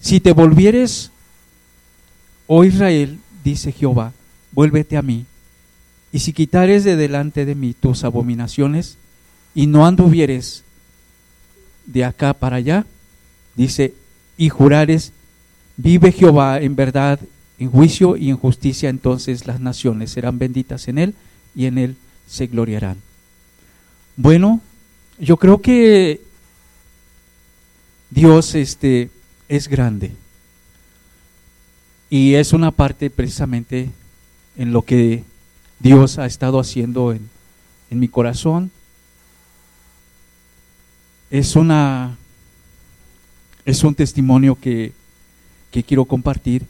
si te volvieres, oh Israel, dice Jehová, vuélvete a mí, y si quitares de delante de mí tus abominaciones, y no anduvieres de acá para allá, dice, y jurares, vive Jehová en verdad, en juicio y en justicia, entonces las naciones serán benditas en él y en él se gloriarán. Bueno, yo creo que Dios este, es grande. Y es una parte precisamente en lo que Dios ha estado haciendo en, en mi corazón. Es una es un testimonio que, que quiero compartir.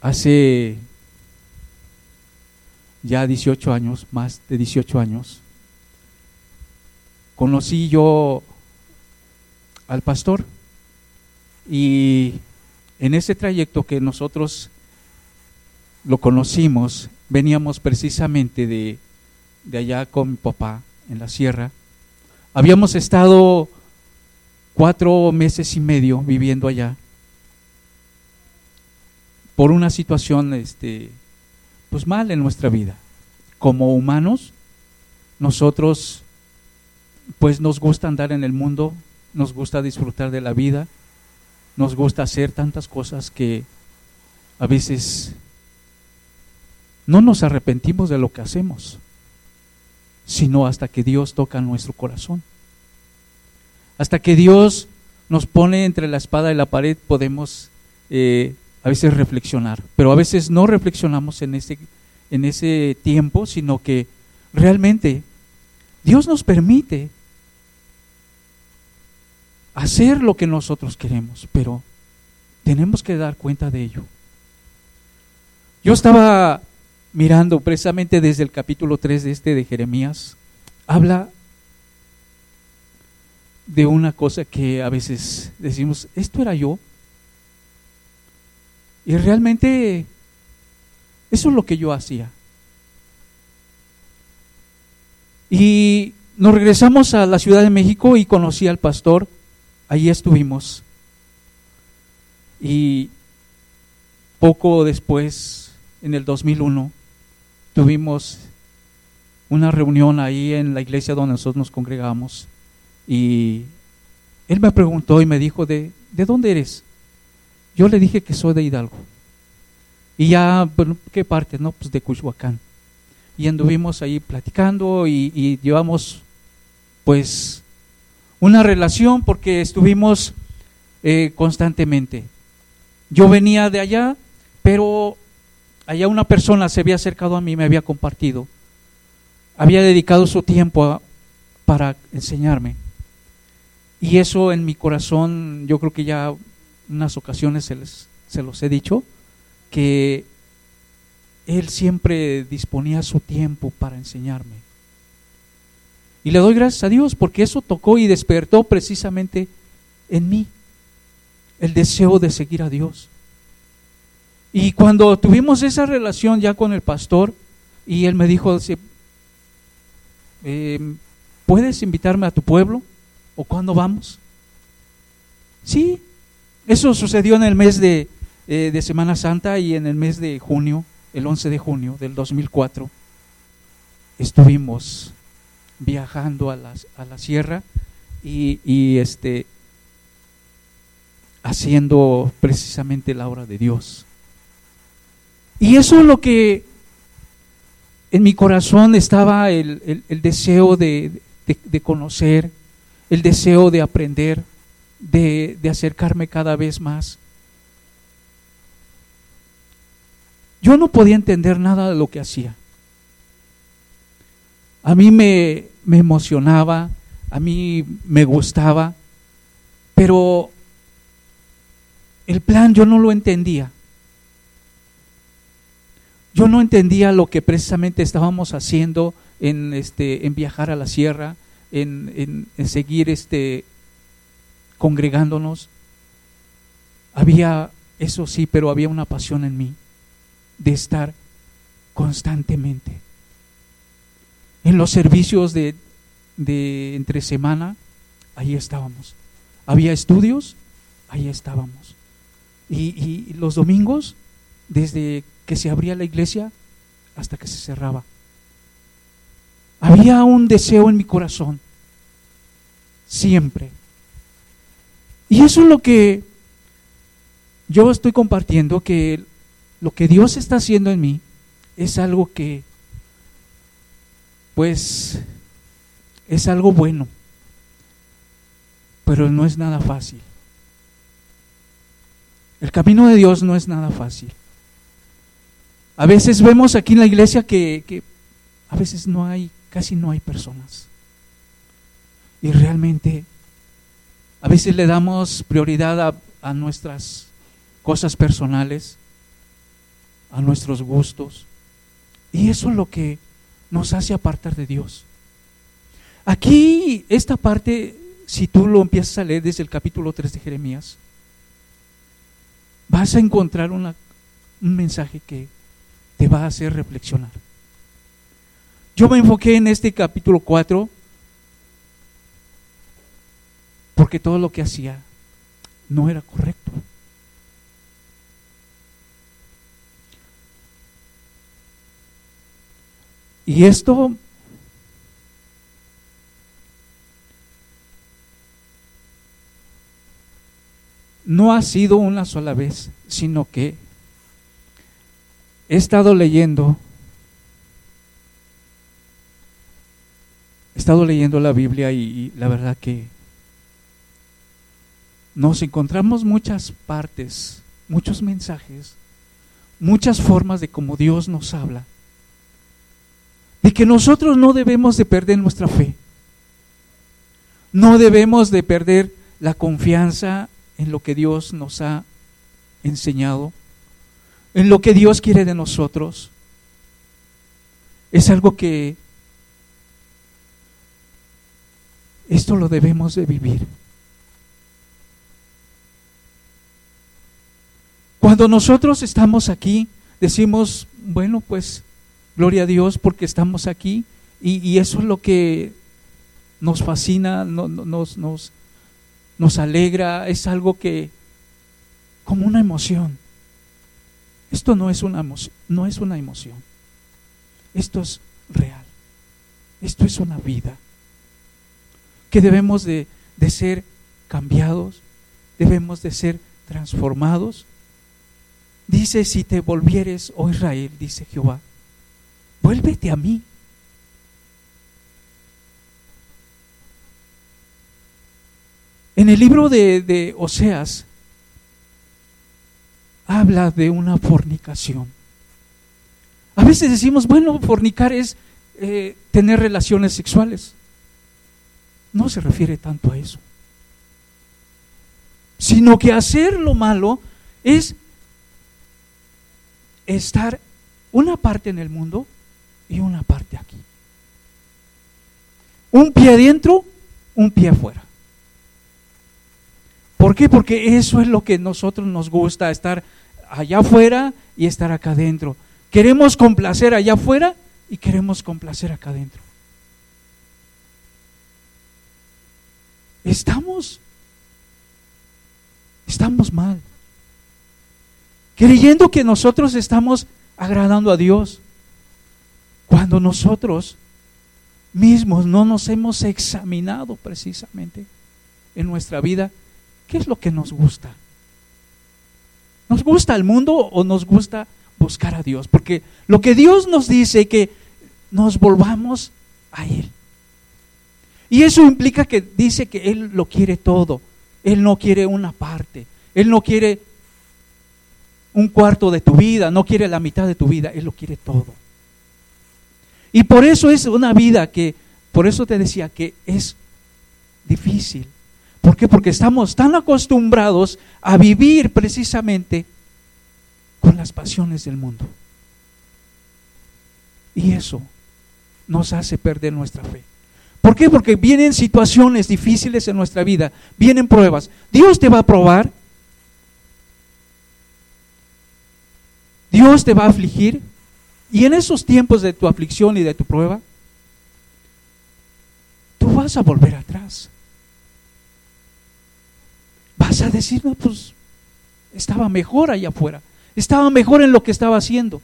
Hace ya 18 años, más de 18 años, conocí yo al pastor y en ese trayecto que nosotros lo conocimos, veníamos precisamente de, de allá con mi papá en la sierra. Habíamos estado cuatro meses y medio viviendo allá por una situación este, pues mal en nuestra vida. Como humanos, nosotros pues nos gusta andar en el mundo, nos gusta disfrutar de la vida, nos gusta hacer tantas cosas que a veces no nos arrepentimos de lo que hacemos, sino hasta que Dios toca nuestro corazón. Hasta que Dios nos pone entre la espada y la pared podemos eh, a veces reflexionar, pero a veces no reflexionamos en ese, en ese tiempo, sino que realmente Dios nos permite hacer lo que nosotros queremos, pero tenemos que dar cuenta de ello. Yo estaba mirando precisamente desde el capítulo 3 de este de Jeremías, habla de una cosa que a veces decimos, esto era yo. Y realmente eso es lo que yo hacía. Y nos regresamos a la Ciudad de México y conocí al pastor Allí estuvimos. Y poco después, en el 2001, tuvimos una reunión ahí en la iglesia donde nosotros nos congregamos. Y él me preguntó y me dijo, ¿de, ¿de dónde eres? Yo le dije que soy de Hidalgo. Y ya, ¿qué parte? No, pues de Cuchuacán. Y anduvimos ahí platicando y, y llevamos, pues, una relación porque estuvimos eh, constantemente. Yo venía de allá, pero allá una persona se había acercado a mí, me había compartido, había dedicado su tiempo para enseñarme. Y eso en mi corazón, yo creo que ya unas ocasiones se, les, se los he dicho, que él siempre disponía su tiempo para enseñarme. Y le doy gracias a Dios porque eso tocó y despertó precisamente en mí el deseo de seguir a Dios. Y cuando tuvimos esa relación ya con el pastor, y él me dijo, em, ¿puedes invitarme a tu pueblo? ¿O cuándo vamos? Sí, eso sucedió en el mes de, eh, de Semana Santa y en el mes de junio, el 11 de junio del 2004, estuvimos viajando a la, a la sierra y, y, este, haciendo precisamente la obra de Dios. Y eso es lo que en mi corazón estaba el, el, deseo de, de, conocer, el deseo de aprender, de, de acercarme cada vez más. Yo no podía entender nada de lo que hacía. A mí me, me emocionaba, a mí me gustaba, pero el plan yo no lo entendía. Yo no entendía lo que precisamente estábamos haciendo en, este, en viajar a la sierra, en, en, en seguir este, congregándonos. Había, eso sí, pero había una pasión en mí de estar constantemente en los servicios de, entre semana, ahí estábamos. había estudios, ahí estábamos. Y los domingos, desde que se abría la iglesia hasta que se cerraba, había un deseo en mi corazón, siempre. Y eso es lo que yo estoy compartiendo, que lo que Dios está haciendo en mí es algo que, pues, es algo bueno, pero no es nada fácil. El camino de Dios no es nada fácil. A veces vemos aquí en la iglesia que, que a veces no hay casi no hay personas. Y realmente a veces le damos prioridad a, nuestras cosas personales, a nuestros gustos. Y eso es lo que nos hace apartar de Dios. Aquí, esta parte, si tú lo empiezas a leer desde el capítulo 3 de Jeremías, vas a encontrar un mensaje que te va a hacer reflexionar. Yo me enfoqué en este capítulo 4 porque todo lo que hacía no era correcto. Y esto no ha sido una sola vez, sino que he estado leyendo He estado leyendo la Biblia y, la verdad que nos encontramos muchas partes, muchos mensajes, muchas formas de cómo Dios nos habla, de que nosotros no debemos de perder nuestra fe, no debemos de perder la confianza en lo que Dios nos ha enseñado, en lo que Dios quiere de nosotros. Es algo que Esto lo debemos de vivir. Cuando nosotros estamos aquí, decimos, bueno, pues gloria a Dios porque estamos aquí. Y, eso es lo que nos fascina, nos, nos, nos alegra, es algo que, como una emoción. Esto no es una, no es una emoción, esto es real, esto es una vida. Que debemos de, ser cambiados, debemos de ser transformados. Dice, si te volvieres, oh Israel, dice Jehová, vuélvete a mí. En el libro de, Oseas habla de una fornicación. A veces decimos, bueno, fornicar es eh, tener relaciones sexuales no se refiere tanto a eso, sino que hacer lo malo es estar una parte en el mundo y una parte aquí. Un pie adentro, un pie afuera. ¿Por qué? Porque eso es lo que nosotros nos gusta, estar allá afuera y estar acá adentro. Queremos complacer allá afuera y queremos complacer acá adentro. Estamos, estamos mal. Creyendo que nosotros estamos agradando a Dios. Cuando nosotros mismos no nos hemos examinado precisamente en nuestra vida, ¿qué es lo que nos gusta? ¿Nos gusta el mundo o nos gusta buscar a Dios? Porque lo que Dios nos dice es que nos volvamos a Él. Y eso implica que dice que Él lo quiere todo. Él no quiere una parte. Él no quiere un cuarto de tu vida, no quiere la mitad de tu vida, Él lo quiere todo. Y por eso es una vida que, por eso te decía que es difícil. ¿Por qué? Porque estamos tan acostumbrados a vivir precisamente con las pasiones del mundo. Y eso nos hace perder nuestra fe. ¿Por qué? Porque vienen situaciones difíciles en nuestra vida, vienen pruebas. Dios te va a probar. Dios te va a afligir. Y en esos tiempos de tu aflicción y de tu prueba, tú vas a volver atrás. vas a decir, pues estaba mejor allá afuera, estaba mejor en lo que estaba haciendo.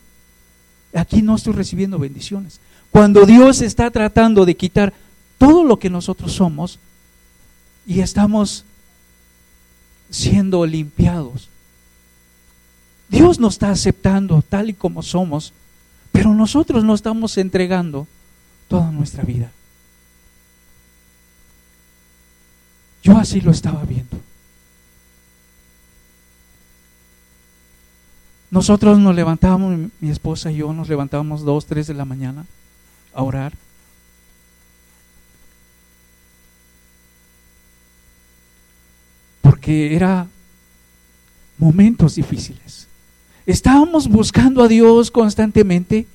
Aquí no estoy recibiendo bendiciones. Cuando Dios está tratando de quitar todo lo que nosotros somos y estamos siendo limpiados. Dios nos está aceptando tal y como somos, pero nosotros no estamos entregando toda nuestra vida. Yo así lo estaba viendo. Nosotros nos levantábamos, mi esposa y yo nos levantábamos dos, tres de la mañana a orar. Porque era momentos difíciles. Estábamos buscando a Dios constantemente.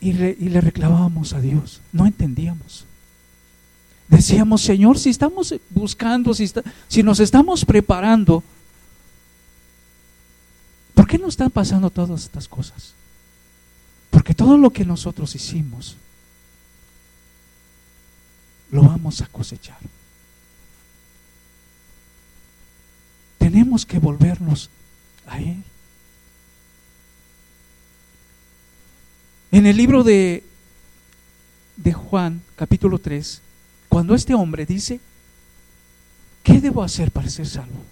Y, le reclamábamos a Dios. No entendíamos. Decíamos, Señor, si estamos buscando, si, nos estamos preparando, ¿por qué no están pasando todas estas cosas? Porque todo lo que nosotros hicimos, lo vamos a cosechar. Tenemos que volvernos a Él. En el libro de, de Juan, capítulo 3, cuando este hombre dice, ¿qué debo hacer para ser salvo?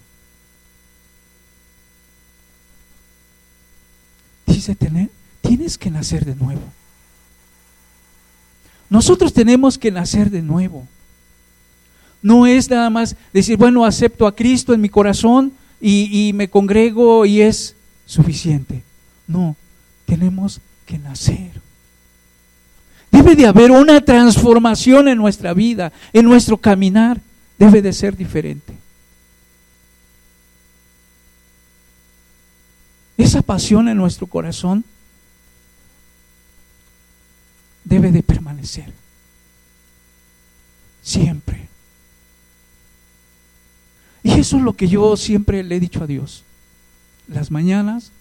Dice, tener, tienes que nacer de nuevo. Nosotros tenemos que nacer de nuevo. No es nada más decir, bueno, acepto a Cristo en mi corazón y, me congrego y es suficiente. No, tenemos que nacer. Debe de haber una transformación en nuestra vida, en nuestro caminar. Debe de ser diferente. Esa pasión en nuestro corazón debe de permanecer. Siempre. Y eso es lo que yo siempre le he dicho a Dios. Las mañanas,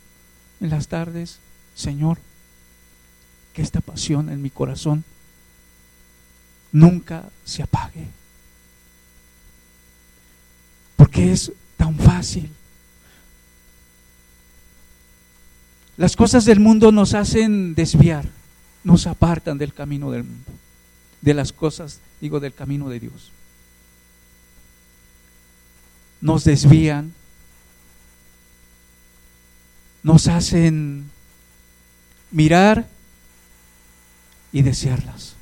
en las tardes, Señor, que esta pasión en mi corazón nunca se apague. Porque es tan fácil. Las cosas del mundo nos hacen desviar, nos apartan del camino del mundo, de las cosas, digo, del camino de Dios. Nos desvían, nos hacen mirar y desearlas.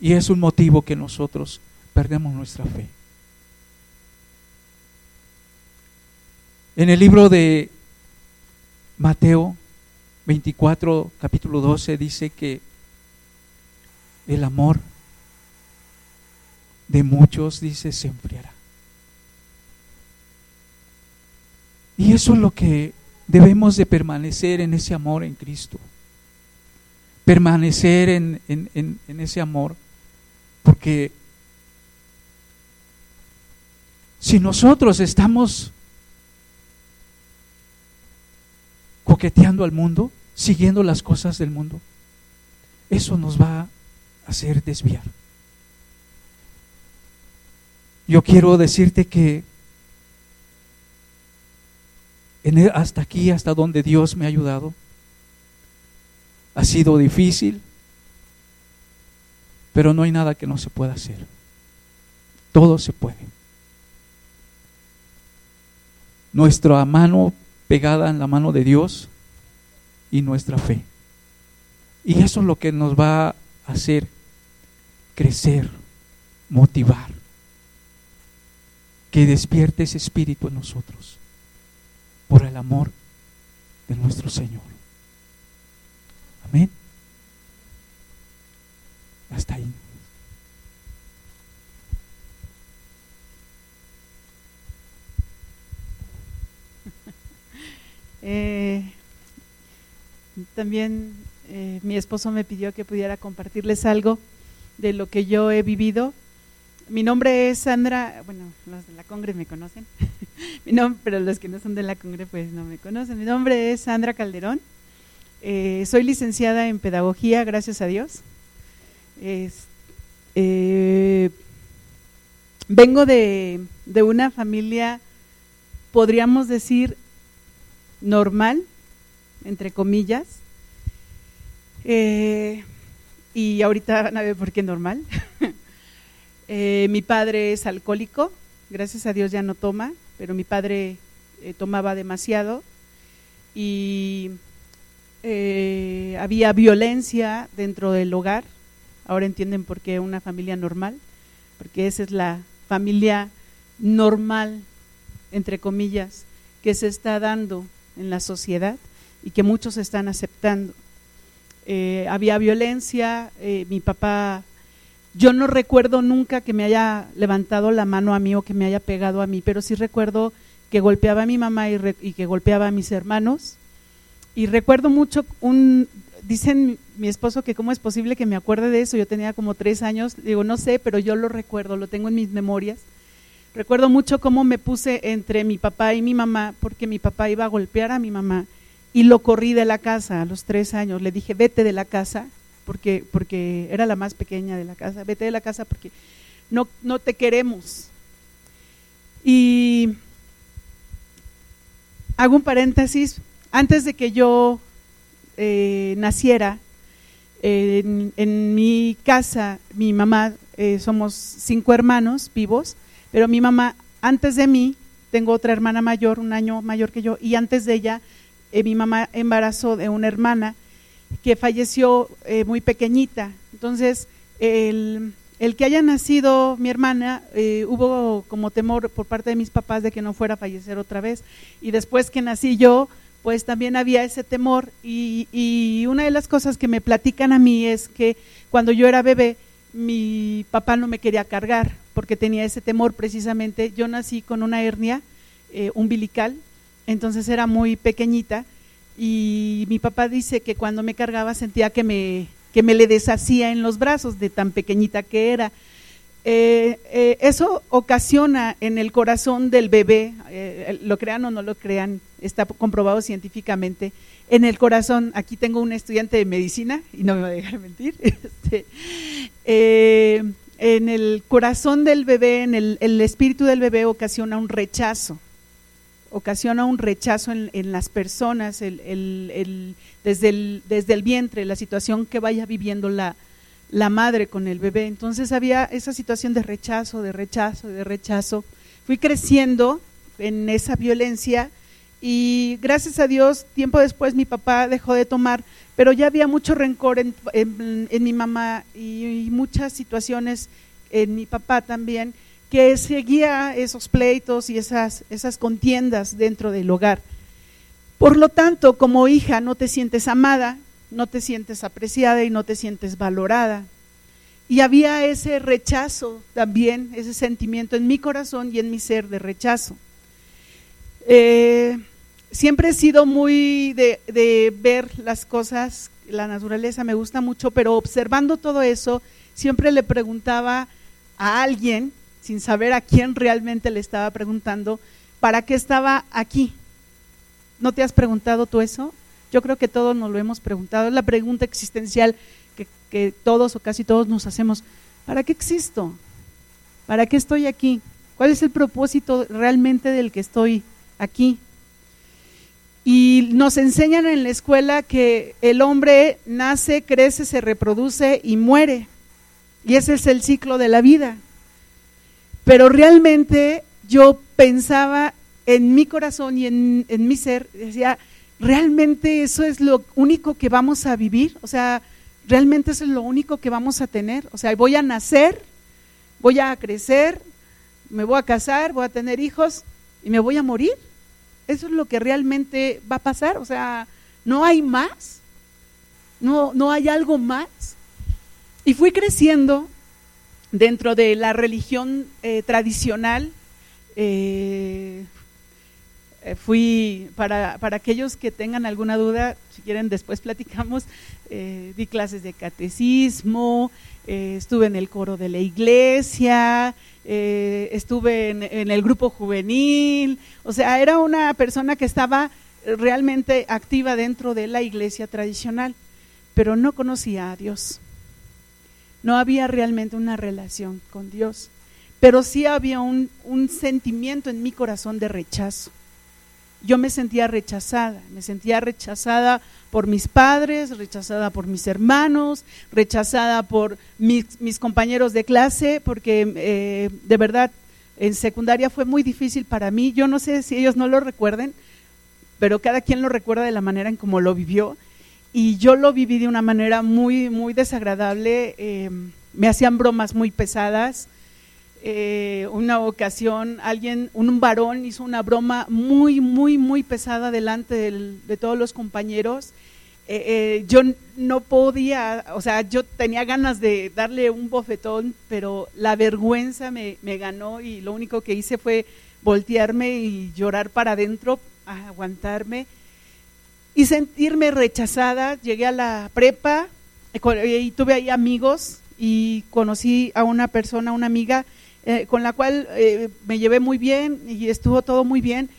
Y es un motivo que nosotros perdemos nuestra fe. En el libro de Mateo 24, capítulo 12, dice que el amor de muchos, dice, se enfriará. Y eso es lo que debemos de permanecer en ese amor en Cristo permanecer en, en, ese amor, porque si nosotros estamos coqueteando al mundo, siguiendo las cosas del mundo, eso nos va a hacer desviar. Yo quiero decirte que en, hasta aquí, hasta donde Dios me ha ayudado, ha sido difícil, pero no hay nada que no se pueda hacer. Todo se puede. Nuestra mano pegada en la mano de Dios y nuestra fe. Y eso es lo que nos va a hacer crecer, motivar, que despierte ese espíritu en nosotros por el amor de nuestro Señor. Amén. Hasta ahí. Eh, también eh, mi esposo me pidió que pudiera compartirles algo de lo que yo he vivido. Mi nombre es Sandra, bueno, los de la Congre me conocen, pero los que no son de la Congre pues no me conocen. Mi nombre es Sandra Calderón. Eh, soy licenciada en pedagogía, gracias a Dios. Eh, vengo de, de una familia, podríamos decir, normal, entre comillas. Eh, y ahorita van a ver por qué normal. Eh, mi padre es alcohólico, gracias a Dios ya no toma, pero mi padre eh, tomaba demasiado y había violencia dentro del hogar. Ahora entienden por qué una familia normal, porque esa es la familia normal, entre comillas, que se está dando en la sociedad y que muchos están aceptando. Eh, había violencia, eh, mi papá, yo no recuerdo nunca que me haya levantado la mano a mí o que me haya pegado a mí, pero sí recuerdo que golpeaba a mi mamá y, y que golpeaba a mis hermanos. Y recuerdo mucho un, dicen mi esposo que cómo es posible que me acuerde de eso, yo tenía como tres años, digo, no sé, pero yo lo recuerdo, lo tengo en mis memorias. Recuerdo mucho cómo me puse entre mi papá y mi mamá, porque mi papá iba a golpear a mi mamá y lo corrí de la casa a los tres años. Le dije, vete de la casa, porque, porque era la más pequeña de la casa, vete de la casa porque no, no te queremos. Y hago un paréntesis, antes de que yo eh, naciera, en, mi casa, mi mamá, eh, somos cinco hermanos vivos, pero mi mamá, antes de mí, tengo otra hermana mayor, un año mayor que yo, y antes de ella, eh, mi mamá embarazó de una hermana que falleció eh, muy pequeñita. Entonces, el, que haya nacido mi hermana, eh, hubo como temor por parte de mis papás de que no fuera a fallecer otra vez. Y después que nací yo, pues también había ese temor. Y, y una de las cosas que me platican a mí es que cuando yo era bebé, mi papá no me quería cargar porque tenía ese temor precisamente. Yo nací con una hernia eh, umbilical, entonces era muy pequeñita y mi papá dice que cuando me cargaba sentía que me, que me le deshacía en los brazos de tan pequeñita que era. Eh, eh, eso ocasiona en el corazón del bebé, lo crean o no lo crean, está comprobado científicamente, en el corazón, aquí tengo un estudiante de medicina y no me va a dejar mentir, este, en el corazón del bebé, en el, espíritu del bebé ocasiona un rechazo, ocasiona un rechazo en, las personas, desde, el, desde el vientre, la situación que vaya viviendo la, la madre con el bebé. Entonces había esa situación de rechazo, de rechazo, de rechazo. Fui creciendo en esa violencia y gracias a Dios, tiempo después mi papá dejó de tomar, pero ya había mucho rencor en, mi mamá y, muchas situaciones en mi papá también, que seguía esos pleitos y esas, esas contiendas dentro del hogar. Por lo tanto, como hija no te sientes amada, no te sientes apreciada y no te sientes valorada. Y había ese rechazo también, ese sentimiento en mi corazón y en mi ser de rechazo. Eh, siempre he sido muy de, ver las cosas, la naturaleza me gusta mucho, pero observando todo eso, siempre le preguntaba a alguien, sin saber a quién realmente le estaba preguntando, ¿para qué estaba aquí? ¿No te has preguntado tú eso? Yo creo que todos nos lo hemos preguntado. Es la pregunta existencial que, que todos o casi todos nos hacemos. ¿Para qué existo? ¿Para qué estoy aquí? ¿Cuál es el propósito realmente del que estoy aquí? Y nos enseñan en la escuela que el hombre nace, crece, se reproduce y muere. Y ese es el ciclo de la vida. Pero realmente yo pensaba en mi corazón y en, mi ser, decía, ¿realmente eso es lo único que vamos a vivir? O sea, ¿realmente eso es lo único que vamos a tener? O sea, voy a nacer, voy a crecer, me voy a casar, voy a tener hijos y me voy a morir. Eso es lo que realmente va a pasar. O sea, no hay más. No, no hay algo más. Y fui creciendo dentro de la religión eh, tradicional. Eh, eh, fui, para, para, aquellos que tengan alguna duda, si quieren después platicamos, di clases de catecismo, estuve en el coro de la iglesia, eh, estuve en, el grupo juvenil, o sea, era una persona que estaba realmente activa dentro de la iglesia tradicional, pero no conocía a Dios. No había realmente una relación con Dios. pero sí había un, un sentimiento en mi corazón de rechazo. Yo me sentía rechazada, me sentía rechazada por mis padres, rechazada por mis hermanos, rechazada por mis, mis compañeros de clase, porque eh, de verdad en secundaria fue muy difícil para mí. Yo no sé si ellos no lo recuerden, pero cada quien lo recuerda de la manera en cómo lo vivió. Y yo lo viví de una manera muy, muy desagradable. Eh, me hacían bromas muy pesadas. Eh, una ocasión alguien, un varón hizo una broma muy, muy, muy pesada delante de todos los compañeros. Eh, yo no podía, o sea, yo tenía ganas de darle un bofetón, pero la vergüenza me, me ganó y lo único que hice fue voltearme y llorar para adentro, aguantarme y sentirme rechazada. Llegué a la prepa y tuve ahí amigos y conocí a una persona, una amiga, eh, con la cual eh, me llevé muy bien y estuvo todo muy bien,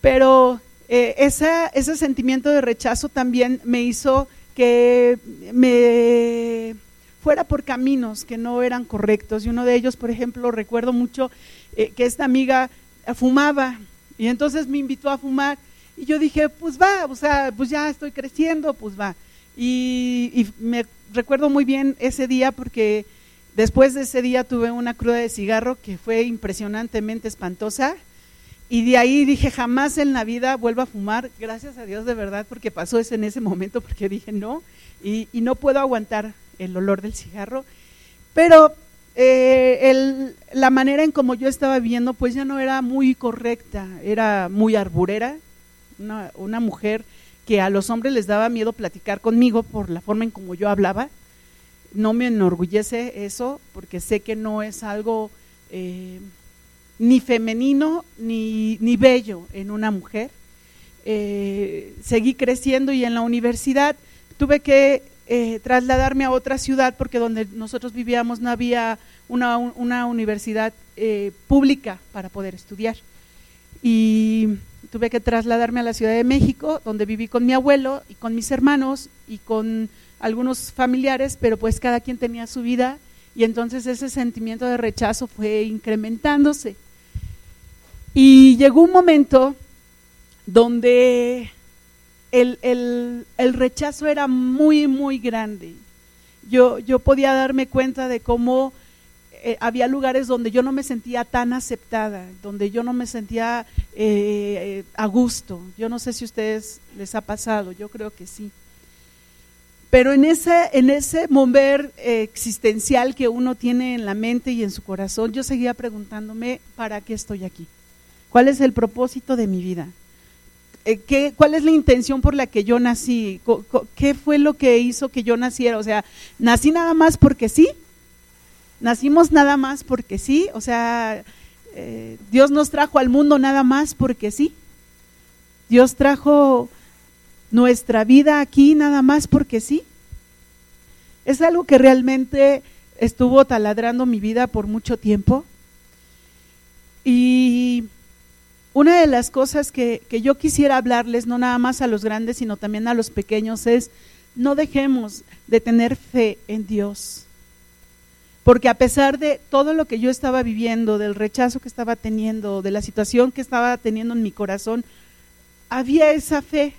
pero eh, ese sentimiento de rechazo también me hizo que me fuera por caminos que no eran correctos. Y uno de ellos, por ejemplo, recuerdo mucho que esta amiga fumaba y entonces me invitó a fumar y yo dije, pues va, o sea, pues ya estoy creciendo, pues va. Y, me recuerdo muy bien ese día porque después de ese día tuve una cruda de cigarro que fue impresionantemente espantosa. Y de ahí dije, jamás en la vida vuelvo a fumar, gracias a Dios de verdad, porque pasó eso en ese momento, porque dije no, y, no puedo aguantar el olor del cigarro. Pero eh, la manera en como yo estaba viviendo, pues ya no era muy correcta, era muy arburera, una, una mujer que a los hombres les daba miedo platicar conmigo por la forma en como yo hablaba. No me enorgullece eso porque sé que no es algo eh, ni femenino ni, ni, bello en una mujer. Eh, seguí creciendo y en la universidad tuve que eh, trasladarme a otra ciudad porque donde nosotros vivíamos no había una, una universidad pública para poder estudiar. Y tuve que trasladarme a la Ciudad de México, donde viví con mi abuelo y con mis hermanos y con algunos familiares, pero pues cada quien tenía su vida y entonces ese sentimiento de rechazo fue incrementándose. Y llegó un momento donde el, el rechazo era muy, muy grande. Yo, yo podía darme cuenta de cómo eh, había lugares donde yo no me sentía tan aceptada, donde yo no me sentía eh, a gusto. Yo no sé si a ustedes les ha pasado, yo creo que sí. Pero en ese, en ese mover eh, existencial que uno tiene en la mente y en su corazón, yo seguía preguntándome, ¿para qué estoy aquí? ¿Cuál es el propósito de mi vida? ¿Qué, ¿Cuál es la intención por la que yo nací? ¿Qué fue lo que hizo que yo naciera? O sea, ¿nací nada más porque sí? Nacimos nada más porque sí, o sea, eh, Dios nos trajo al mundo nada más porque sí. Dios trajo nuestra vida aquí nada más porque sí. Es algo que realmente estuvo taladrando mi vida por mucho tiempo. Y una de las cosas que, que, yo quisiera hablarles, no nada más a los grandes, sino también a los pequeños, es no dejemos de tener fe en Dios porque a pesar de todo lo que yo estaba viviendo, del rechazo que estaba teniendo, de la situación que estaba teniendo en mi corazón, había esa fe.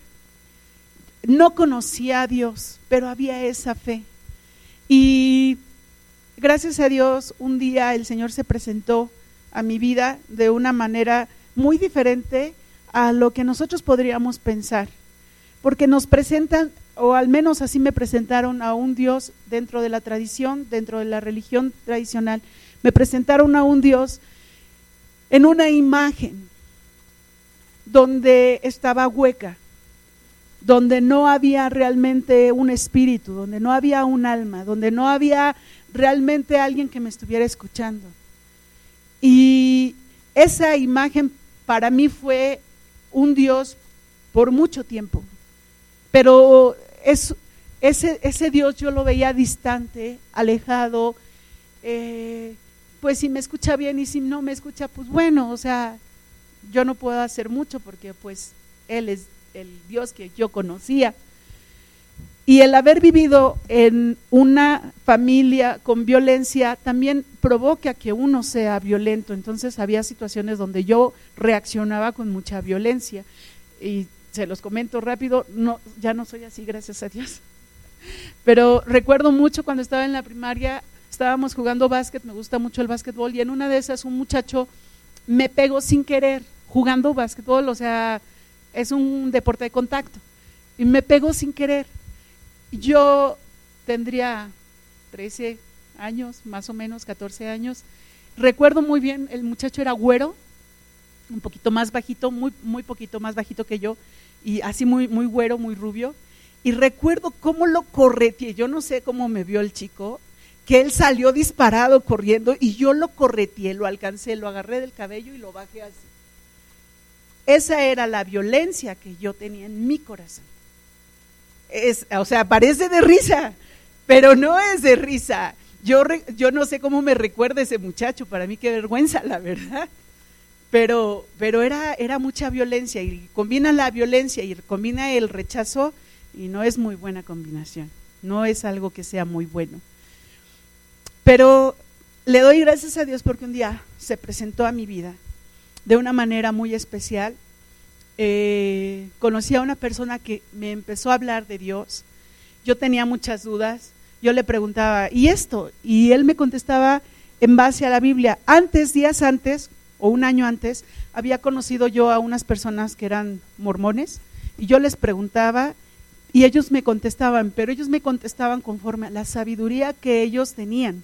No conocía a Dios, pero había esa fe. Y gracias a Dios, un día el Señor se presentó a mi vida de una manera muy diferente a lo que nosotros podríamos pensar, porque nos presentan o al menos así me presentaron a un Dios dentro de la tradición, dentro de la religión tradicional, me presentaron a un Dios en una imagen donde estaba hueca, donde no había realmente un espíritu, donde no había un alma, donde no había realmente alguien que me estuviera escuchando. Y esa imagen para mí fue un Dios por mucho tiempo, pero es, ese, ese Dios yo lo veía distante, alejado, eh, pues si me escucha bien y si no me escucha, pues bueno, o sea, yo no puedo hacer mucho porque pues Él es el Dios que yo conocía. Y el haber vivido en una familia con violencia también provoca que uno sea violento. Entonces había situaciones donde yo reaccionaba con mucha violencia. Y se los comento rápido, no, ya no soy así, gracias a Dios. Pero recuerdo mucho cuando estaba en la primaria, estábamos jugando básquet, me gusta mucho el básquetbol, y en una de esas un muchacho me pegó sin querer jugando básquetbol, o sea, es un deporte de contacto, y me pegó sin querer. Yo tendría 13 años, más o menos 14 años. Recuerdo muy bien, el muchacho era güero, un poquito más bajito, muy, muy poquito más bajito que yo, y así muy, muy güero, muy rubio. Y recuerdo cómo lo correteé, yo no sé cómo me vio el chico, que él salió disparado corriendo y yo lo correteé, lo alcancé, lo agarré del cabello y lo bajé así. Esa era la violencia que yo tenía en mi corazón. Es, o sea, parece de risa, pero no es de risa. Yo, yo no sé cómo me recuerda ese muchacho, para mí qué vergüenza, la verdad. Pero, pero era, era mucha violencia y combina la violencia y combina el rechazo y no es muy buena combinación, no es algo que sea muy bueno. Pero le doy gracias a Dios porque un día se presentó a mi vida de una manera muy especial. Eh, conocí a una persona que me empezó a hablar de Dios. Yo tenía muchas dudas. Yo le preguntaba, ¿y esto? Y él me contestaba en base a la Biblia. Antes, días antes, o un año antes, había conocido yo a unas personas que eran mormones y yo les preguntaba y ellos me contestaban, pero ellos me contestaban conforme a la sabiduría que ellos tenían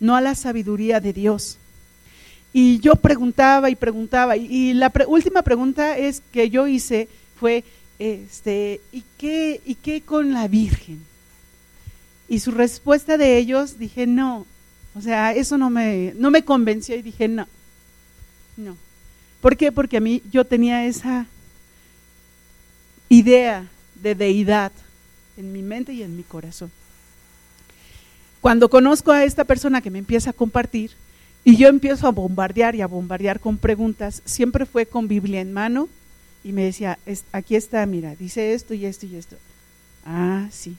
no a la sabiduría de Dios. Y yo preguntaba y preguntaba, y, la última pregunta es que yo hice fue, este, ¿y qué, ¿y qué con la Virgen? Y su respuesta de ellos, dije, no, o sea, eso no me, no me convenció y dije, no, no. ¿Por qué? Porque a mí yo tenía esa idea de deidad en mi mente y en mi corazón. Cuando conozco a esta persona que me empieza a compartir y yo empiezo a bombardear y a bombardear con preguntas, siempre fue con Biblia en mano y me decía, aquí está, mira, dice esto y esto y esto. Ah, sí.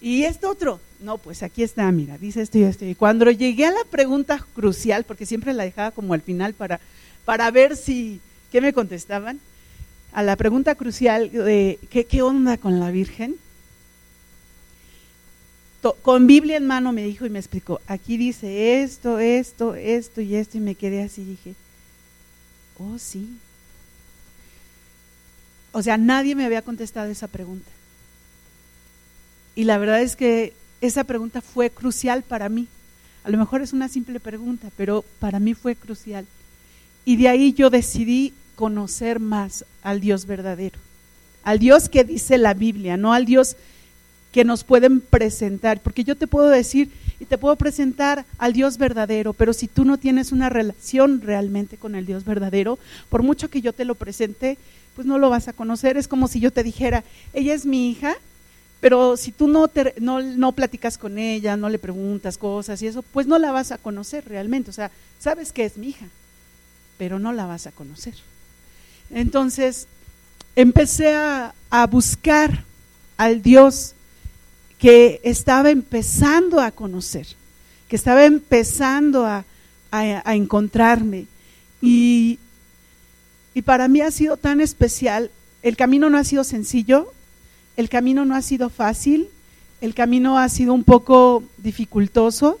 ¿Y esto otro? No, pues aquí está, mira, dice esto y esto. Y cuando llegué a la pregunta crucial, porque siempre la dejaba como al final para, para ver si, ¿qué me contestaban? A la pregunta crucial de, ¿qué, qué onda con la Virgen? con Biblia en mano me dijo y me explicó, aquí dice esto, esto, esto y esto, y me quedé así, dije, oh sí. O sea, nadie me había contestado esa pregunta. Y la verdad es que esa pregunta fue crucial para mí. A lo mejor es una simple pregunta, pero para mí fue crucial. Y de ahí yo decidí conocer más al Dios verdadero, al Dios que dice la Biblia, no al Dios que nos pueden presentar, porque yo te puedo decir y te puedo presentar al Dios verdadero, pero si tú no tienes una relación realmente con el Dios verdadero, por mucho que yo te lo presente, pues no lo vas a conocer. Es como si yo te dijera, ella es mi hija, pero si tú no, te, no, no platicas con ella, no le preguntas cosas y eso, pues no la vas a conocer realmente. O sea, sabes que es mi hija, pero no la vas a conocer. Entonces, empecé a, a buscar al Dios que estaba empezando a conocer, que estaba empezando a, encontrarme. Y, y para mí ha sido tan especial, el camino no ha sido sencillo, el camino no ha sido fácil, el camino ha sido un poco dificultoso,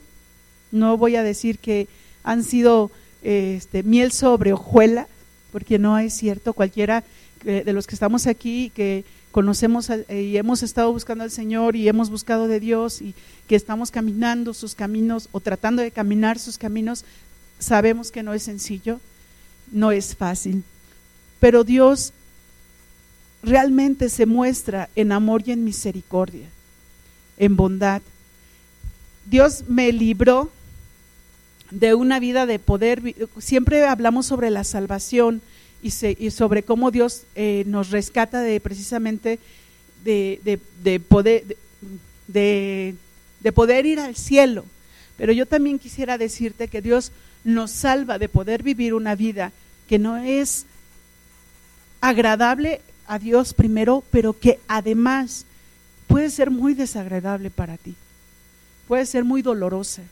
no voy a decir que han sido este, miel sobre hojuela, porque no es cierto, cualquiera de los que estamos aquí que conocemos eh, y hemos estado buscando al Señor y hemos buscado de Dios y que estamos caminando sus caminos o tratando de caminar sus caminos, sabemos que no es sencillo, no es fácil, pero Dios realmente se muestra en amor y en misericordia, en bondad. Dios me libró de una vida de poder, siempre hablamos sobre la salvación, y, sobre cómo Dios eh, nos rescata de precisamente de, de, poder, de, poder ir al cielo. Pero yo también quisiera decirte que Dios nos salva de poder vivir una vida que no es agradable a Dios primero, pero que además puede ser muy desagradable para ti, puede ser muy dolorosa,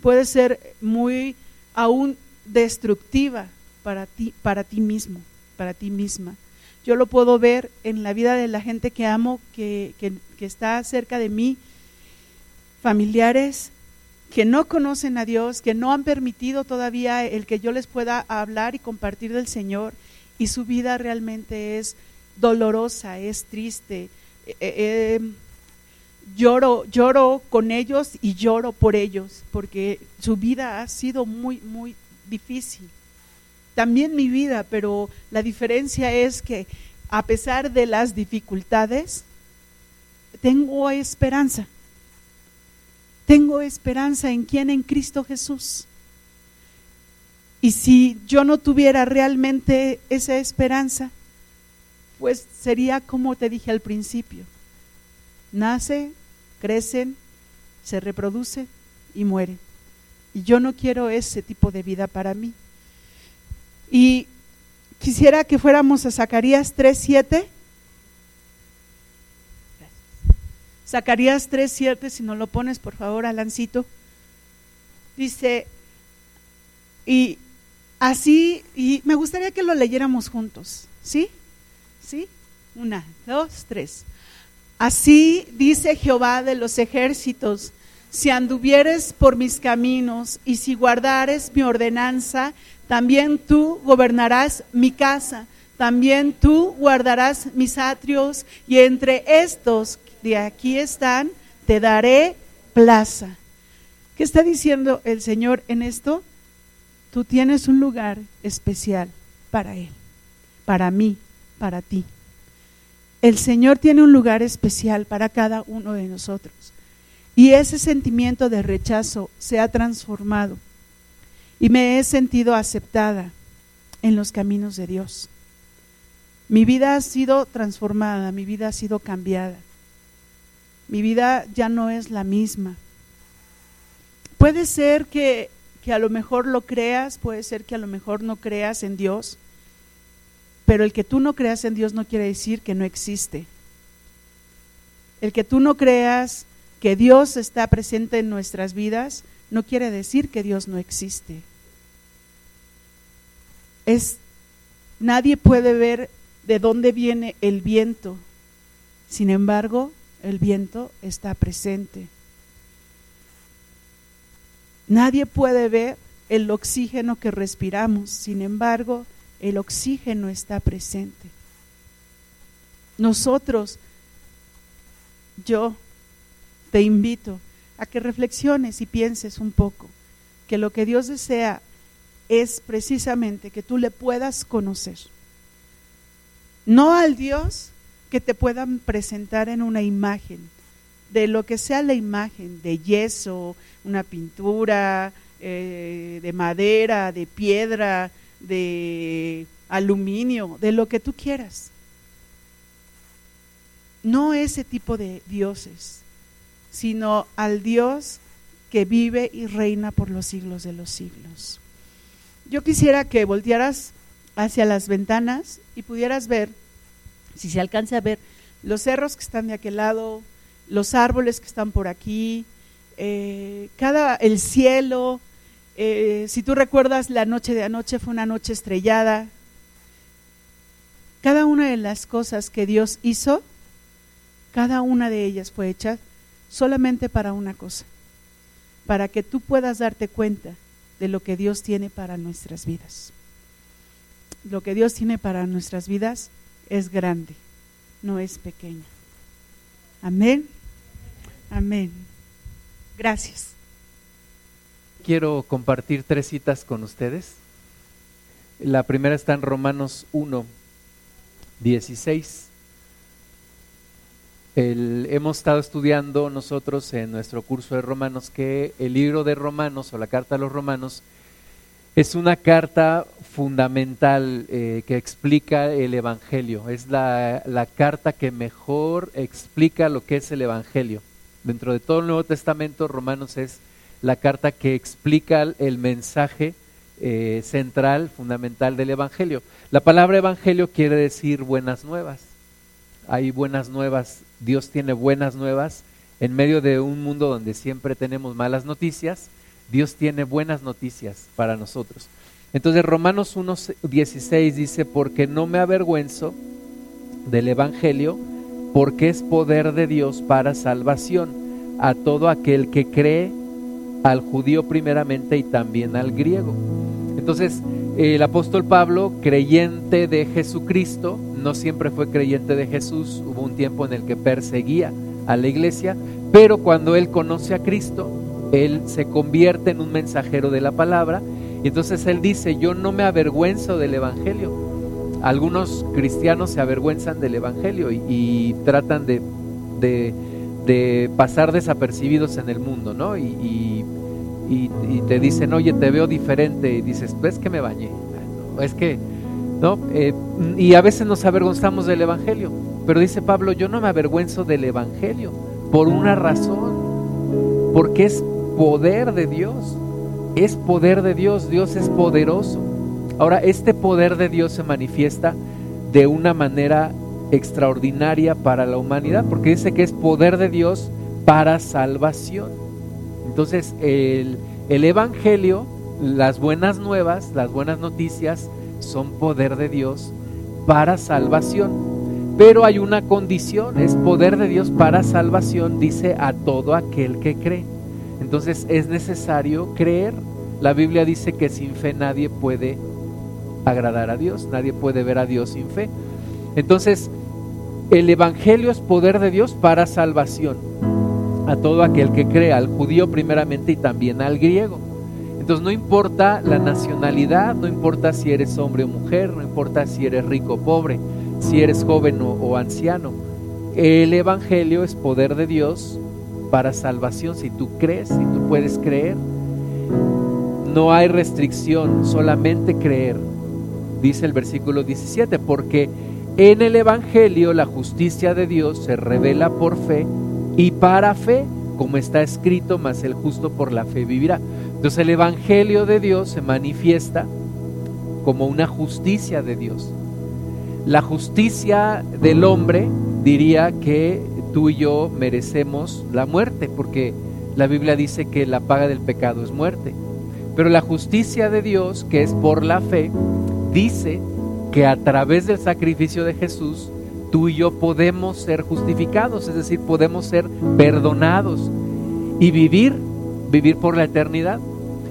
puede ser muy aún destructiva para ti, para ti mismo, para ti misma. Yo lo puedo ver en la vida de la gente que amo, que, que está cerca de mí, familiares que no conocen a Dios, que no han permitido todavía el que yo les pueda hablar y compartir del Señor, y su vida realmente es dolorosa, es triste. Eh, eh, em, lloro, lloro con ellos y lloro por ellos, porque su vida ha sido muy, muy difícil. También mi vida, pero la diferencia es que a pesar de las dificultades, tengo esperanza tengo esperanza en quién, en Cristo Jesús. Y si yo no tuviera realmente esa esperanza, pues sería como te dije al principio. Nace, crecen, se reproduce y muere. Y yo no quiero ese tipo de vida para mí. Y quisiera que fuéramos a Zacarías 3:7 Zacarías 3:7, si no lo pones, por favor, Alancito. Dice, y así, y me gustaría que lo leyéramos juntos, ¿sí? ¿Sí? Una, dos, tres. Así dice Jehová de los ejércitos, si anduvieres por mis caminos y si guardares mi ordenanza, también tú gobernarás mi casa, también tú guardarás mis atrios, y entre estos de aquí están, te daré plaza. ¿Qué está diciendo el Señor en esto? Tú tienes un lugar especial para Él, para mí, para ti. El Señor tiene un lugar especial para cada uno de nosotros. Y ese sentimiento de rechazo se ha transformado. Y me he sentido aceptada en los caminos de Dios. Mi vida ha sido transformada, mi vida ha sido cambiada mi vida ya no es la misma. Puede ser que, que, a lo mejor lo creas, puede ser que a lo mejor no creas en Dios, pero el que tú no creas en Dios no quiere decir que no existe. El que tú no creas que Dios está presente en nuestras vidas no quiere decir que Dios no existe. Es nadie puede ver de dónde viene el viento. Sin embargo, el viento está presente. Nadie puede ver el oxígeno que respiramos, sin embargo, el oxígeno está presente. Nosotros, yo te invito a que reflexiones y pienses un poco que lo que Dios desea es precisamente que tú le puedas conocer. No al Dios que te puedan presentar en una imagen, de lo que sea la imagen, de yeso, una pintura, eh, de madera, de piedra, de aluminio, de lo que tú quieras. No ese tipo de dioses, sino al Dios que vive y reina por los siglos de los siglos. Yo quisiera que voltearas hacia las ventanas y pudieras ver si se alcance a ver los cerros que están de aquel lado, los árboles que están por aquí, eh, cada el cielo. Eh, si tú recuerdas, la noche de anoche fue una noche estrellada. Cada una de las cosas que Dios hizo, cada una de ellas fue hecha solamente para una cosa, para que tú puedas darte cuenta de lo que Dios tiene para nuestras vidas. Lo que Dios tiene para nuestras vidas es grande, no es pequeña. Amén. Amén. Gracias. Quiero compartir tres citas con ustedes. La primera está en Romanos 1, 16. hemos estado estudiando nosotros en nuestro curso de Romanos que el libro de Romanos o la carta a los Romanos es una carta fundamental eh, que explica el Evangelio. Es la, carta que mejor explica lo que es el Evangelio. Dentro de todo el Nuevo Testamento, Romanos es la carta que explica el mensaje eh, central, fundamental del Evangelio. La palabra Evangelio quiere decir buenas nuevas. Hay buenas nuevas Dios tiene buenas nuevas en medio de un mundo donde siempre tenemos malas noticias. Dios tiene buenas noticias para nosotros. Entonces Romanos 1.16 dice, porque no me avergüenzo del Evangelio, porque es poder de Dios para salvación a todo aquel que cree, al judío primeramente y también al griego. Entonces, el apóstol Pablo, creyente de Jesucristo, no siempre fue creyente de Jesús, hubo un tiempo en el que perseguía a la iglesia, pero cuando él conoce a Cristo, él se convierte en un mensajero de la palabra, y entonces él dice, yo no me avergüenzo del Evangelio. Algunos cristianos se avergüenzan del Evangelio y, tratan de, de, pasar desapercibidos en el mundo, ¿no? y y, te dicen, oye, te veo diferente, y dices, ves que me bañé, es que, ¿no? Eh, y a veces nos avergonzamos del Evangelio, pero dice Pablo, yo no me avergüenzo del Evangelio, por una razón, porque es poder de Dios, es poder de Dios, Dios es poderoso. Ahora, este poder de Dios se manifiesta de una manera extraordinaria para la humanidad, porque dice que es poder de Dios para salvación. Entonces, el, Evangelio, las buenas nuevas, las buenas noticias, son poder de Dios para salvación. Pero hay una condición, es poder de Dios para salvación, dice a todo aquel que cree. Entonces es necesario creer. La Biblia dice que sin fe nadie puede agradar a Dios, nadie puede ver a Dios sin fe. Entonces, el Evangelio es poder de Dios para salvación a todo aquel que crea, al judío primeramente y también al griego. Entonces no importa la nacionalidad, no importa si eres hombre o mujer, no importa si eres rico o pobre, si eres joven o, anciano. El Evangelio es poder de Dios para salvación. Si tú crees, si tú puedes creer, no hay restricción, solamente creer. Dice el versículo 17, porque en el Evangelio la justicia de Dios se revela por fe y para fe, como está escrito, más el justo por la fe vivirá. Entonces el Evangelio de Dios se manifiesta como una justicia de Dios. La justicia del hombre diría que tú y yo merecemos la muerte, porque la Biblia dice que la paga del pecado es muerte. Pero la justicia de Dios, que es por la fe, dice que a través del sacrificio de Jesús tú y yo podemos ser justificados, es decir, podemos ser perdonados y vivir, vivir por la eternidad.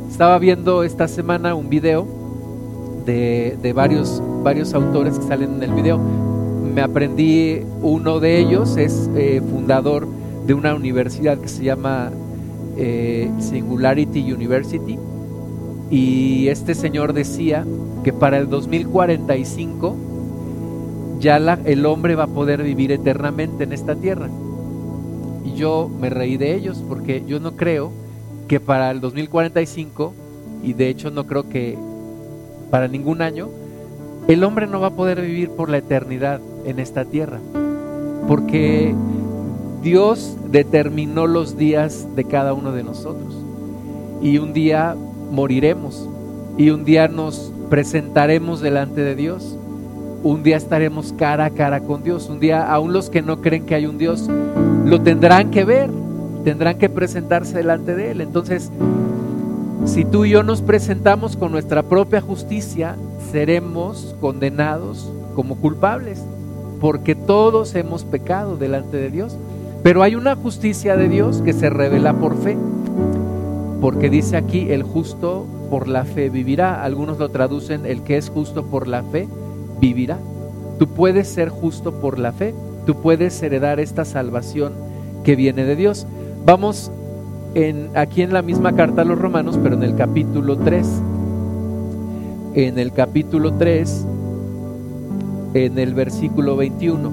Estaba viendo esta semana un video de, varios, varios autores que salen en el video. Me aprendí uno de ellos, es eh, fundador de una universidad que se llama eh, Singularity University. Y este señor decía que para el 2045 ya el hombre va a poder vivir eternamente en esta tierra. Y yo me reí de ellos porque yo no creo que para el 2045, y de hecho no creo que para ningún año, el hombre no va a poder vivir por la eternidad en esta tierra. Porque Dios determinó los días de cada uno de nosotros. Y un día moriremos. Y un día nos presentaremos delante de Dios un día estaremos cara a cara con Dios. Un día, aún los que no creen que hay un Dios, lo tendrán que ver, tendrán que presentarse delante de Él. Entonces, si tú y yo nos presentamos con nuestra propia justicia, seremos condenados como culpables, porque todos hemos pecado delante de Dios. Pero hay una justicia de Dios que se revela por fe, porque dice aquí, el justo por la fe vivirá. Algunos lo traducen, el que es justo por la fe vivirá. Tú puedes ser justo por la fe, tú puedes heredar esta salvación que viene de Dios. Vamos en, aquí en la misma carta a los romanos, pero en el capítulo 3. En el capítulo 3, en el versículo 21.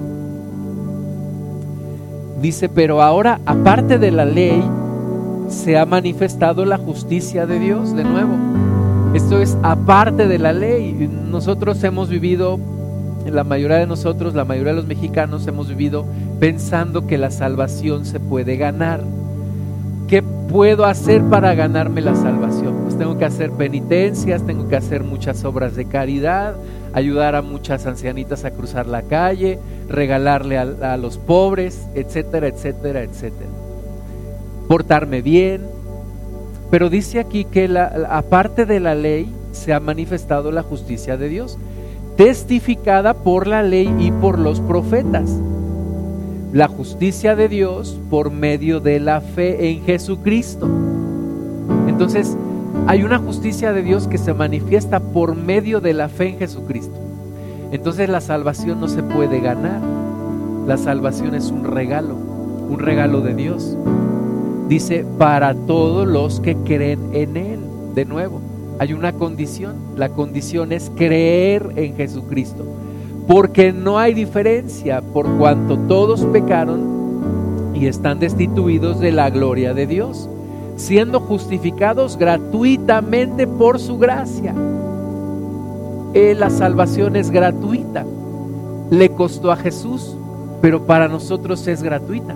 Dice, pero ahora, aparte de la ley, se ha manifestado la justicia de Dios de nuevo esto es aparte de la ley. Nosotros hemos vivido, la mayoría de nosotros, la mayoría de los mexicanos hemos vivido pensando que la salvación se puede ganar. ¿Qué puedo hacer para ganarme la salvación? Pues tengo que hacer penitencias, tengo que hacer muchas obras de caridad, ayudar a muchas ancianitas a cruzar la calle, regalarle a, los pobres, etcétera, etcétera, etcétera. Portarme bien. Pero dice aquí que aparte de la ley se ha manifestado la justicia de Dios, testificada por la ley y por los profetas. La justicia de Dios por medio de la fe en Jesucristo. Entonces, hay una justicia de Dios que se manifiesta por medio de la fe en Jesucristo. Entonces la salvación no se puede ganar. La salvación es un regalo, un regalo de Dios. Dice, para todos los que creen en Él. De nuevo, hay una condición. La condición es creer en Jesucristo. Porque no hay diferencia por cuanto todos pecaron y están destituidos de la gloria de Dios siendo justificados gratuitamente por su gracia. Eh, la salvación es gratuita. Le costó a Jesús, pero para nosotros es gratuita.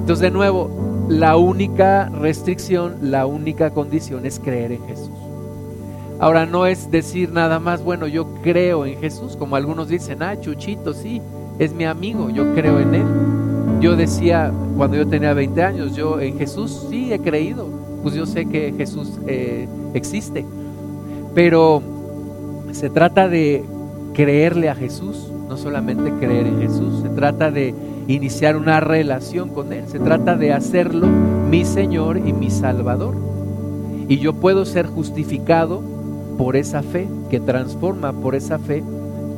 Entonces, de nuevo, la única restricción, la única condición es creer en Jesús. Ahora no es decir nada más, bueno, yo creo en Jesús, como algunos dicen, ah, Chuchito, sí, es mi amigo, yo creo en Él. Yo decía cuando yo tenía 20 años, yo en Jesús sí he creído, pues yo sé que Jesús eh, existe, pero se trata de creerle a Jesús, no solamente creer en Jesús, se trata de iniciar una relación con Él, se trata de hacerlo mi Señor y mi Salvador. Y yo puedo ser justificado por esa fe que transforma, por esa fe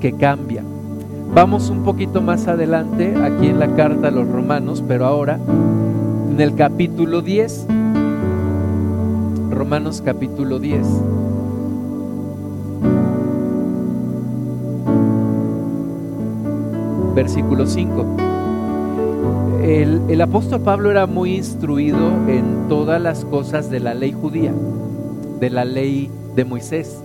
que cambia. Vamos un poquito más adelante aquí en la carta a los romanos, pero ahora en el capítulo 10. Romanos capítulo 10. Versículo 5. El, apóstol Pablo era muy instruido en todas las cosas de la ley judía, de la ley de Moisés.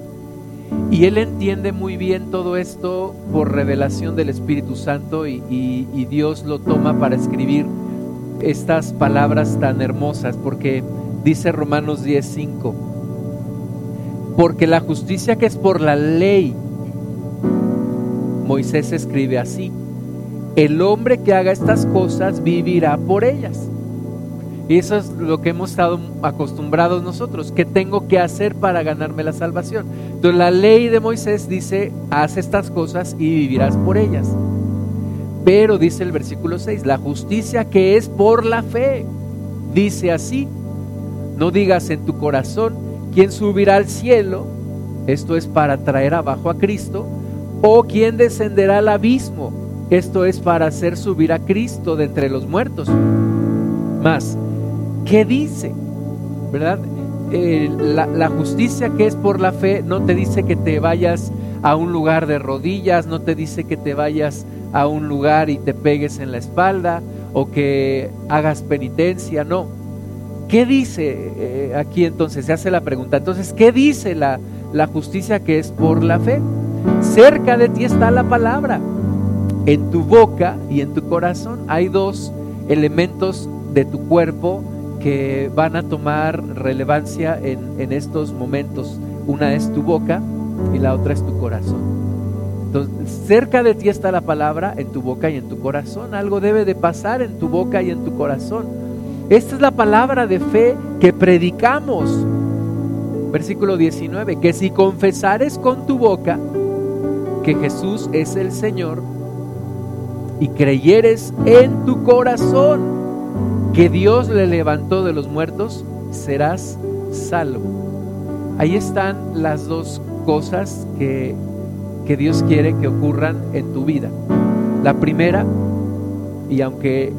Y él entiende muy bien todo esto por revelación del Espíritu Santo y, Dios lo toma para escribir estas palabras tan hermosas, porque dice Romanos 10:5, porque la justicia que es por la ley, Moisés escribe así, el hombre que haga estas cosas vivirá por ellas. Y eso es lo que hemos estado acostumbrados nosotros. ¿Qué tengo que hacer para ganarme la salvación? Entonces la ley de Moisés dice, haz estas cosas y vivirás por ellas. Pero dice el versículo 6, la justicia que es por la fe, dice así, no digas en tu corazón, ¿quién subirá al cielo? Esto es para traer abajo a Cristo. O quién descenderá al abismo? Esto es para hacer subir a Cristo de entre los muertos. Más, ¿Qué dice? ¿Verdad? Eh, la, justicia que es por la fe no te dice que te vayas a un lugar de rodillas, no te dice que te vayas a un lugar y te pegues en la espalda o que hagas penitencia, no. ¿Qué dice eh, aquí entonces? Se hace la pregunta. Entonces, ¿qué dice la, la justicia que es por la fe? Cerca de ti está la palabra, en tu boca y en tu corazón. Hay dos elementos de tu cuerpo que van a tomar relevancia en, estos momentos. Una es tu boca y la otra es tu corazón. Entonces, cerca de ti está la palabra en tu boca y en tu corazón. Algo debe de pasar en tu boca y en tu corazón. Esta es la palabra de fe que predicamos. Versículo 19, que si confesares con tu boca que Jesús es el Señor y creyeres en tu corazón que Dios le levantó de los muertos, serás salvo. Ahí están las dos cosas que, que Dios quiere que ocurran en tu vida. La primera, y aunque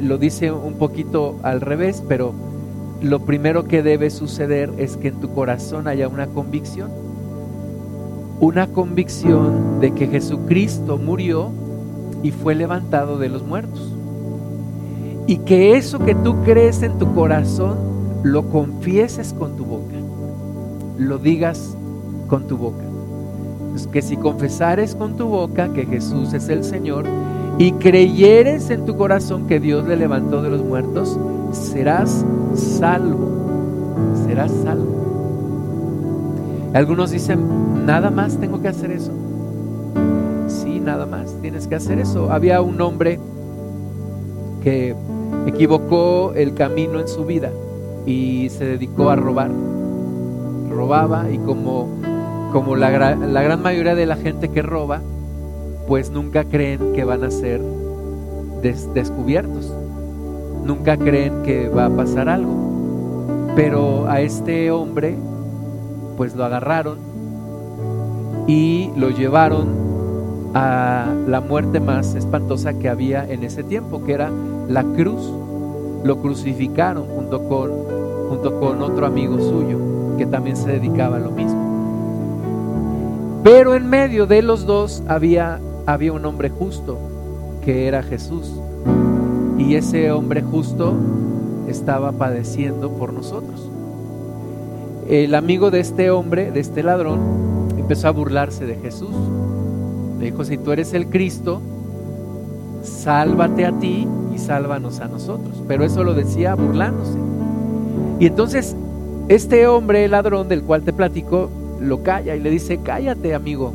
lo dice un poquito al revés, pero lo primero que debe suceder es que en tu corazón haya una convicción. Una convicción de que Jesucristo murió y fue levantado de los muertos. Y que eso que tú crees en tu corazón lo confieses con tu boca. Lo digas con tu boca. Que si confesares con tu boca que Jesús es el Señor y creyeres en tu corazón que Dios le levantó de los muertos, serás salvo. Serás salvo. Algunos dicen, nada más tengo que hacer eso. Nada más, tienes que hacer eso. Había un hombre que equivocó el camino en su vida y se dedicó a robar. Robaba y como, como la, la gran mayoría de la gente que roba, pues nunca creen que van a ser descubiertos. Nunca creen que va a pasar algo. Pero a este hombre, pues lo agarraron y lo llevaron a la muerte más espantosa que había en ese tiempo, que era la cruz. Lo crucificaron junto con, junto con otro amigo suyo, que también se dedicaba a lo mismo. Pero en medio de los dos había había un hombre justo que era Jesús. Y ese hombre justo estaba padeciendo por nosotros. El amigo de este hombre, de este ladrón, empezó a burlarse de Jesús. Le dijo, si tú eres el Cristo, sálvate a ti y sálvanos a nosotros. Pero eso lo decía burlándose. Y entonces este hombre, ladrón del cual te platico, lo calla y le dice, cállate amigo,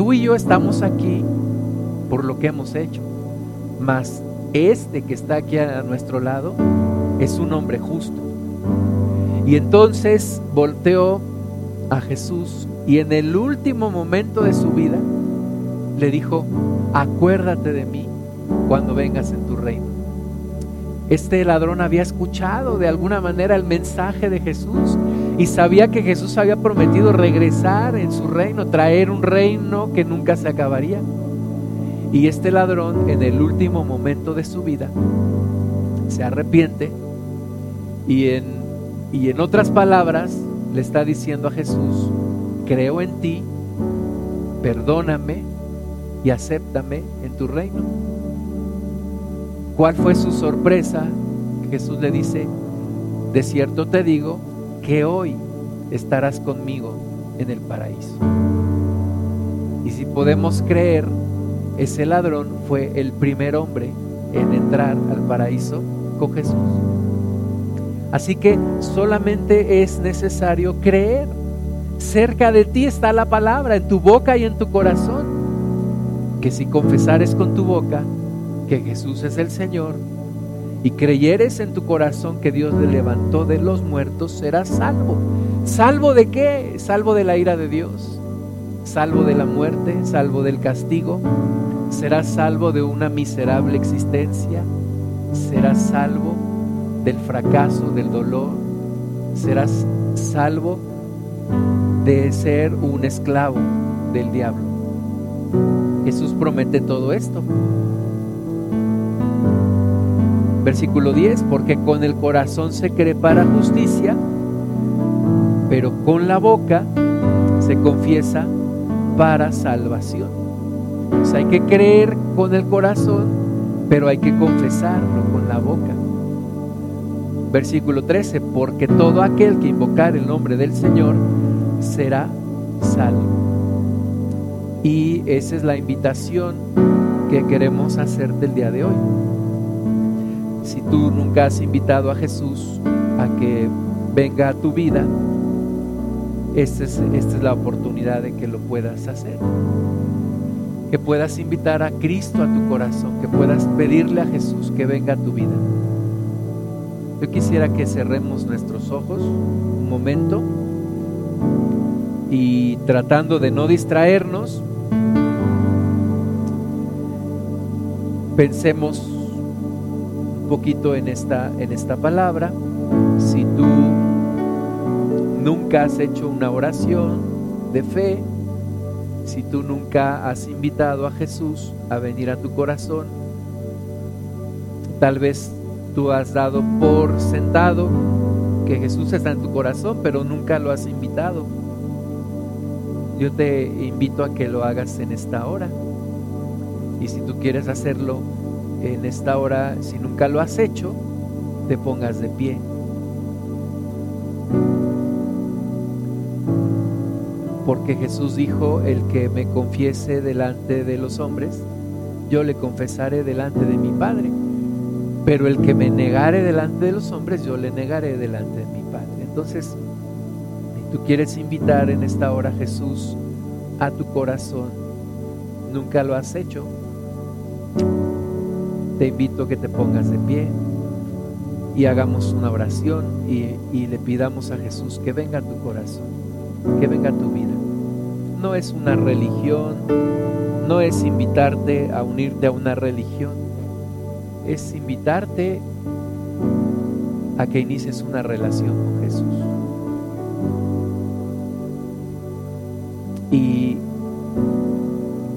Tú y yo estamos aquí por lo que hemos hecho, mas este que está aquí a nuestro lado es un hombre justo. Y entonces volteó a Jesús y en el último momento de su vida le dijo, acuérdate de mí cuando vengas en tu reino. Este ladrón había escuchado de alguna manera el mensaje de Jesús y sabía que Jesús había prometido regresar en su reino, traer un reino que nunca se acabaría. Y este ladrón en el último momento de su vida se arrepiente y en, y en otras palabras le está diciendo a Jesús, creo en ti, perdóname y acéptame en tu reino. ¿Cuál fue su sorpresa? Jesús le dice, de cierto te digo que hoy estarás conmigo en el paraíso. Y si podemos creer, ese ladrón fue el primer hombre en entrar al paraíso con Jesús. Así que solamente es necesario creer. Cerca de ti está la palabra, en tu boca y en tu corazón. Que si confesares con tu boca que Jesús es el Señor y creyeres en tu corazón que Dios le levantó de los muertos, serás salvo. ¿Salvo de qué? Salvo de la ira de Dios, salvo de la muerte, salvo del castigo, serás salvo de una miserable existencia, serás salvo del fracaso, del dolor, serás salvo de ser un esclavo del diablo. Jesús promete todo esto. Versículo 10, porque con el corazón se cree para justicia, pero con la boca se confiesa para salvación. hay que creer con el corazón, pero hay que confesarlo con la boca. Versículo 13, porque todo aquel que invocar el nombre del Señor será salvo. Y esa es la invitación que queremos hacer del día de hoy si tú nunca has invitado a Jesús a que venga a tu vida, esta es, esta es la oportunidad de que lo puedas hacer. Que puedas invitar a Cristo a tu corazón, que puedas pedirle a Jesús que venga a tu vida. Yo quisiera que cerremos nuestros ojos un momento y tratando de no distraernos, pensemos poquito en esta, en esta palabra. Si tú nunca has hecho una oración de fe, si tú nunca has invitado a Jesús a venir a tu corazón, tal vez Tú has dado por sentado que Jesús está en tu corazón, pero nunca lo has invitado. Yo te invito a que lo hagas en esta hora. Y si tú quieres hacerlo en esta hora, si nunca lo has hecho, te pongas de pie. Porque Jesús dijo, el que me confiese delante de los hombres, yo le confesaré delante de mi Padre. Pero el que me negare delante de los hombres, yo le negaré delante de mi Padre. Entonces, si tú quieres invitar en esta hora a Jesús a tu corazón, nunca lo has hecho, te invito a que te pongas de pie y hagamos una oración y, y, le pidamos a Jesús que venga a tu corazón, que venga a tu vida. No es una religión, no es invitarte a unirte a una religión, es invitarte a que inicies una relación con Jesús. Y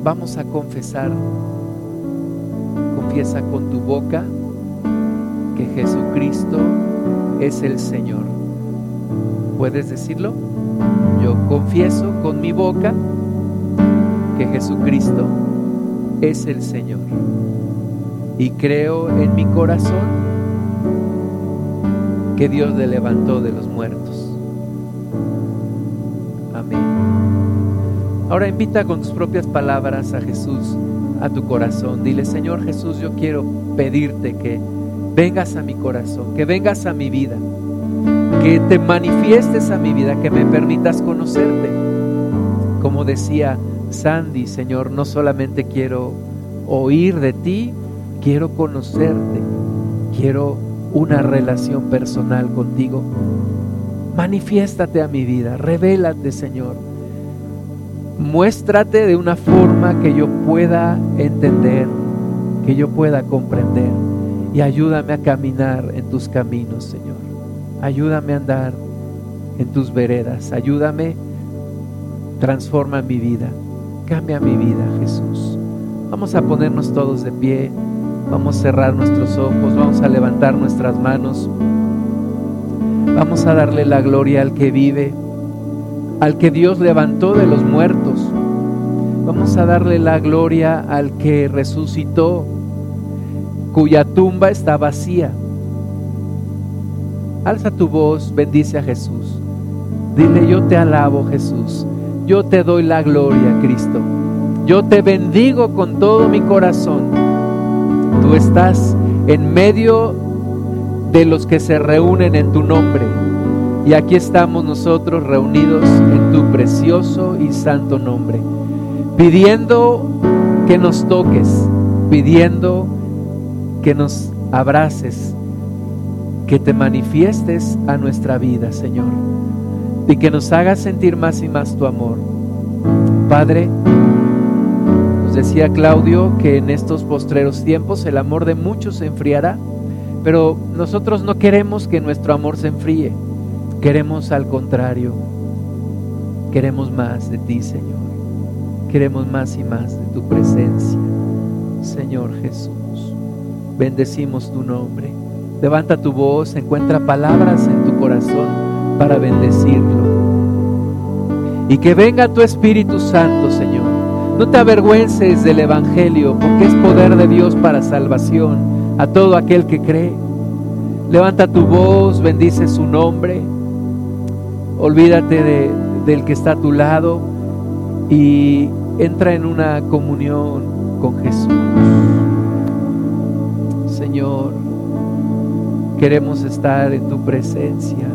vamos a confesar, confiesa con tu boca que Jesucristo es el Señor. ¿Puedes decirlo? Yo confieso con mi boca que Jesucristo es el Señor. Y creo en mi corazón que Dios le levantó de los muertos. Amén. Ahora invita con tus propias palabras a Jesús a tu corazón. Dile, Señor Jesús, yo quiero pedirte que vengas a mi corazón, que vengas a mi vida, que te manifiestes a mi vida, que me permitas conocerte. Como decía Sandy, Señor, no solamente quiero oír de ti, quiero conocerte, quiero una relación personal contigo. Manifiéstate a mi vida, revélate, Señor. Muéstrate de una forma que yo pueda entender, que yo pueda comprender. Y ayúdame a caminar en tus caminos, Señor. Ayúdame a andar en tus veredas. Ayúdame, transforma mi vida. Cambia mi vida, Jesús. Vamos a ponernos todos de pie. Vamos a cerrar nuestros ojos. Vamos a levantar nuestras manos. Vamos a darle la gloria al que vive, al que Dios levantó de los muertos. Vamos a darle la gloria al que resucitó, cuya tumba está vacía. Alza tu voz, bendice a Jesús. Dile, yo te alabo Jesús. Yo te doy la gloria, Cristo. Yo te bendigo con todo mi corazón. Tú estás en medio de los que se reúnen en tu nombre. Y aquí estamos nosotros reunidos en tu precioso y santo nombre, pidiendo que nos toques, pidiendo que nos abraces, que te manifiestes a nuestra vida, Señor, y que nos hagas sentir más y más tu amor. Padre, decía Claudio que en estos postreros tiempos el amor de muchos se enfriará, pero nosotros no queremos que nuestro amor se enfríe, queremos al contrario, queremos más de ti, Señor, queremos más y más de tu presencia, Señor Jesús. Bendecimos tu nombre. Levanta tu voz, encuentra palabras en tu corazón para bendecirlo. Y que venga tu Espíritu Santo, Señor. No te avergüences del Evangelio, porque es poder de Dios para salvación a todo aquel que cree. Levanta tu voz, bendice su nombre. Olvídate de, del que está a tu lado y entra en una comunión con Jesús. Señor, queremos estar en tu presencia.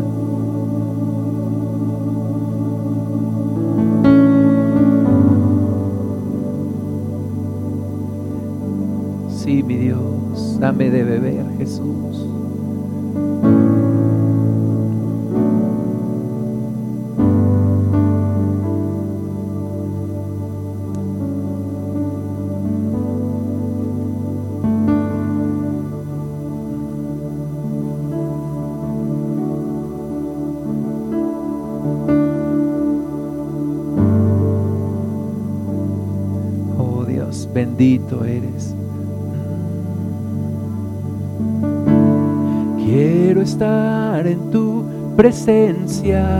Dame de beber, Jesús. Presencia.